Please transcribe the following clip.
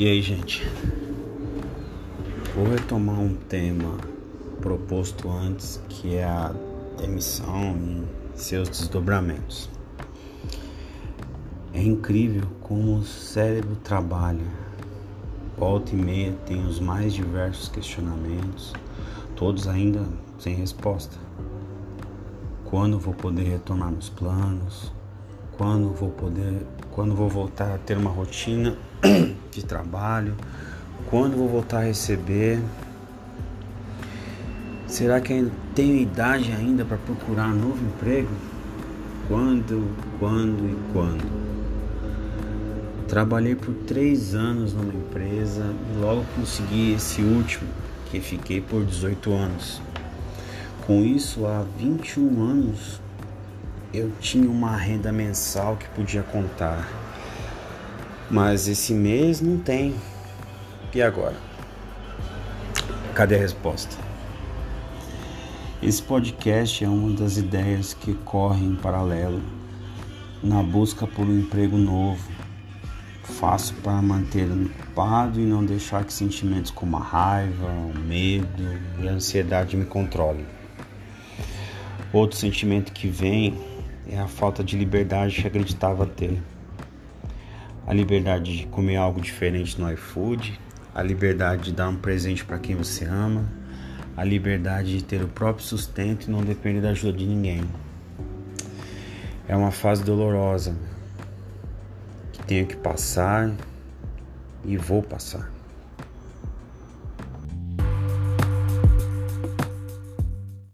E aí, gente? Vou retomar um tema proposto antes, que é a demissão e seus desdobramentos. É incrível como o cérebro trabalha. Volta e meia tem os mais diversos questionamentos, todos ainda sem resposta. Quando vou poder retomar meus planos? Quando vou poder, quando vou voltar a ter uma rotina de trabalho? Quando vou voltar a receber? Será que ainda tenho idade ainda para procurar um novo emprego? Quando, quando e quando? Trabalhei por três anos numa empresa e logo consegui esse último, que fiquei por 18 anos. Com isso, há 21 anos, eu tinha uma renda mensal que podia contar. Mas esse mês não tem. E agora? Cadê a resposta? Esse podcast é uma das ideias que corre em paralelo na busca por um emprego novo. Faço para manter ocupado e não deixar que sentimentos como a raiva, o medo e a ansiedade me controlem. Outro sentimento que vem é a falta de liberdade que acreditava ter. A liberdade de comer algo diferente no iFood, a liberdade de dar um presente para quem você ama, a liberdade de ter o próprio sustento e não depender da ajuda de ninguém. É uma fase dolorosa que tenho que passar e vou passar.